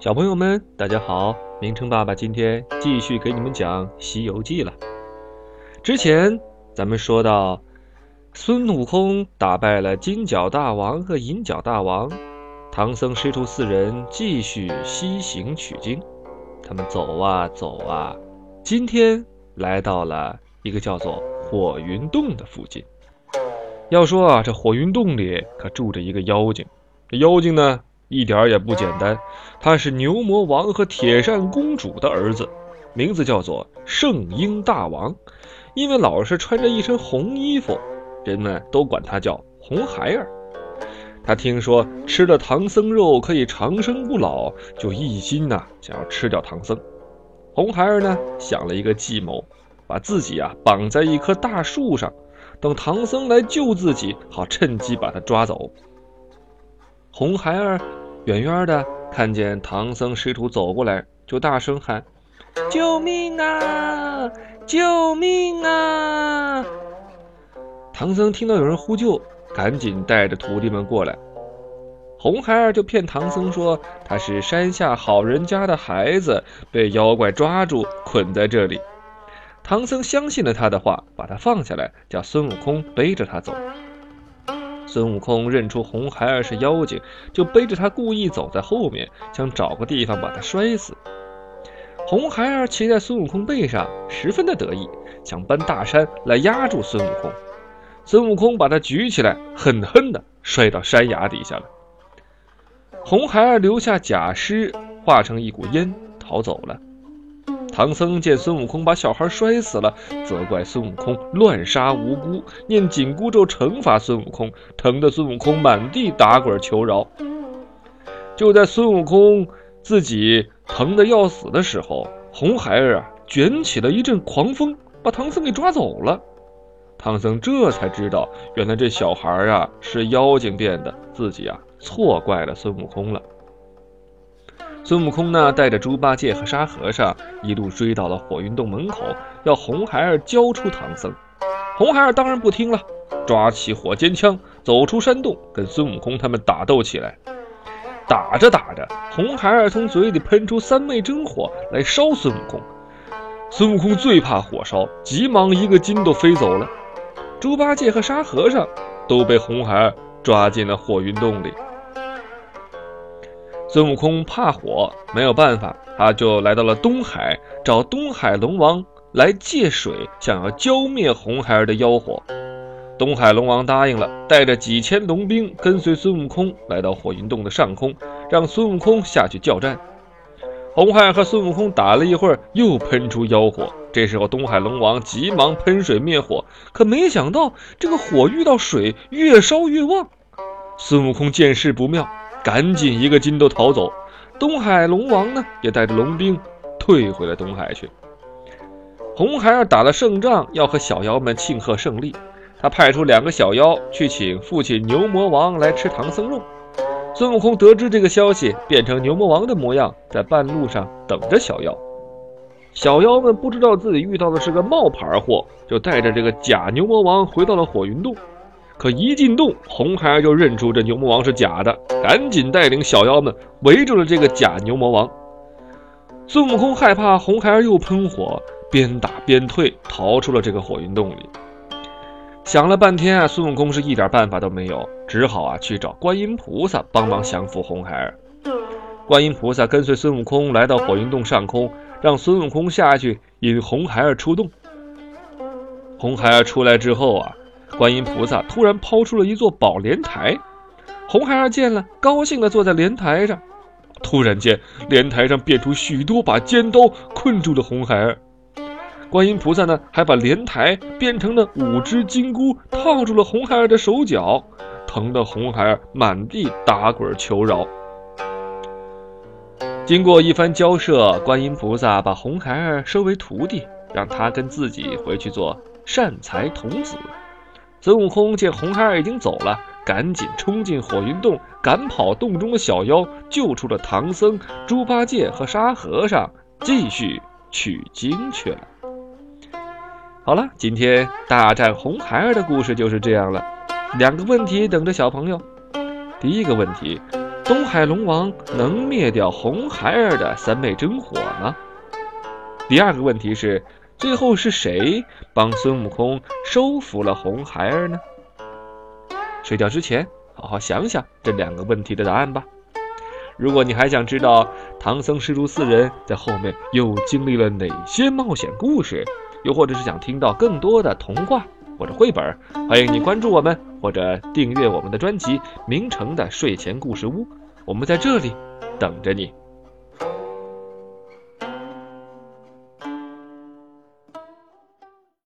小朋友们，大家好！明成爸爸今天继续给你们讲《西游记》了。之前咱们说到，孙悟空打败了金角大王和银角大王，唐僧师徒四人继续西行取经。他们走啊走啊，今天来到了一个叫做火云洞的附近。要说啊，这火云洞里可住着一个妖精，这妖精呢？一点也不简单，他是牛魔王和铁扇公主的儿子，名字叫做圣婴大王。因为老是穿着一身红衣服，人们都管他叫红孩儿。他听说吃了唐僧肉可以长生不老，就一心呐想要吃掉唐僧。红孩儿呢想了一个计谋，把自己啊绑在一棵大树上，等唐僧来救自己，好趁机把他抓走。红孩儿远远的看见唐僧师徒走过来，就大声喊：“救命啊！救命啊！”唐僧听到有人呼救，赶紧带着徒弟们过来。红孩儿就骗唐僧说他是山下好人家的孩子，被妖怪抓住捆在这里。唐僧相信了他的话，把他放下来，叫孙悟空背着他走。孙悟空认出红孩儿是妖精，就背着他故意走在后面，想找个地方把他摔死。红孩儿骑在孙悟空背上，十分的得意，想搬大山来压住孙悟空。孙悟空把他举起来，狠狠地摔到山崖底下了。红孩儿留下假尸，化成一股烟逃走了。唐僧见孙悟空把小孩摔死了，责怪孙悟空乱杀无辜，念紧箍咒惩罚孙悟空，疼得孙悟空满地打滚求饶。就在孙悟空自己疼得要死的时候，红孩儿啊卷起了一阵狂风，把唐僧给抓走了。唐僧这才知道，原来这小孩啊是妖精变的，自己啊错怪了孙悟空了。孙悟空呢，带着猪八戒和沙和尚一路追到了火云洞门口，要红孩儿交出唐僧。红孩儿当然不听了，抓起火尖枪，走出山洞，跟孙悟空他们打斗起来。打着打着，红孩儿从嘴里喷出三昧真火来烧孙悟空。孙悟空最怕火烧，急忙一个筋斗飞走了。猪八戒和沙和尚都被红孩儿抓进了火云洞里。孙悟空怕火，没有办法，他就来到了东海，找东海龙王来借水，想要浇灭红孩儿的妖火。东海龙王答应了，带着几千龙兵跟随孙悟空来到火云洞的上空，让孙悟空下去叫战。红孩儿和孙悟空打了一会儿，又喷出妖火。这时候，东海龙王急忙喷水灭火，可没想到这个火遇到水越烧越旺。孙悟空见势不妙。赶紧一个筋斗逃走，东海龙王呢也带着龙兵退回了东海去。红孩儿打了胜仗，要和小妖们庆贺胜利，他派出两个小妖去请父亲牛魔王来吃唐僧肉。孙悟空得知这个消息，变成牛魔王的模样，在半路上等着小妖。小妖们不知道自己遇到的是个冒牌货，就带着这个假牛魔王回到了火云洞。可一进洞，红孩儿就认出这牛魔王是假的，赶紧带领小妖们围住了这个假牛魔王。孙悟空害怕红孩儿又喷火，边打边退，逃出了这个火云洞里。想了半天啊，孙悟空是一点办法都没有，只好啊去找观音菩萨帮忙降服红孩儿。观音菩萨跟随孙悟空来到火云洞上空，让孙悟空下去引红孩儿出洞。红孩儿出来之后啊。观音菩萨突然抛出了一座宝莲台，红孩儿见了，高兴地坐在莲台上。突然间，莲台上变出许多把尖刀，困住了红孩儿。观音菩萨呢，还把莲台变成了五只金箍，套住了红孩儿的手脚，疼得红孩儿满地打滚求饶。经过一番交涉，观音菩萨把红孩儿收为徒弟，让他跟自己回去做善财童子。孙悟空见红孩儿已经走了，赶紧冲进火云洞，赶跑洞中的小妖，救出了唐僧、猪八戒和沙和尚，继续取经去了。好了，今天大战红孩儿的故事就是这样了。两个问题等着小朋友：第一个问题，东海龙王能灭掉红孩儿的三昧真火吗？第二个问题是，最后是谁帮孙悟空收服了红孩儿呢？睡觉之前，好好想想这两个问题的答案吧。如果你还想知道唐僧师徒四人在后面又经历了哪些冒险故事，又或者是想听到更多的童话或者绘本，欢迎你关注我们或者订阅我们的专辑《明成的睡前故事屋》，我们在这里等着你。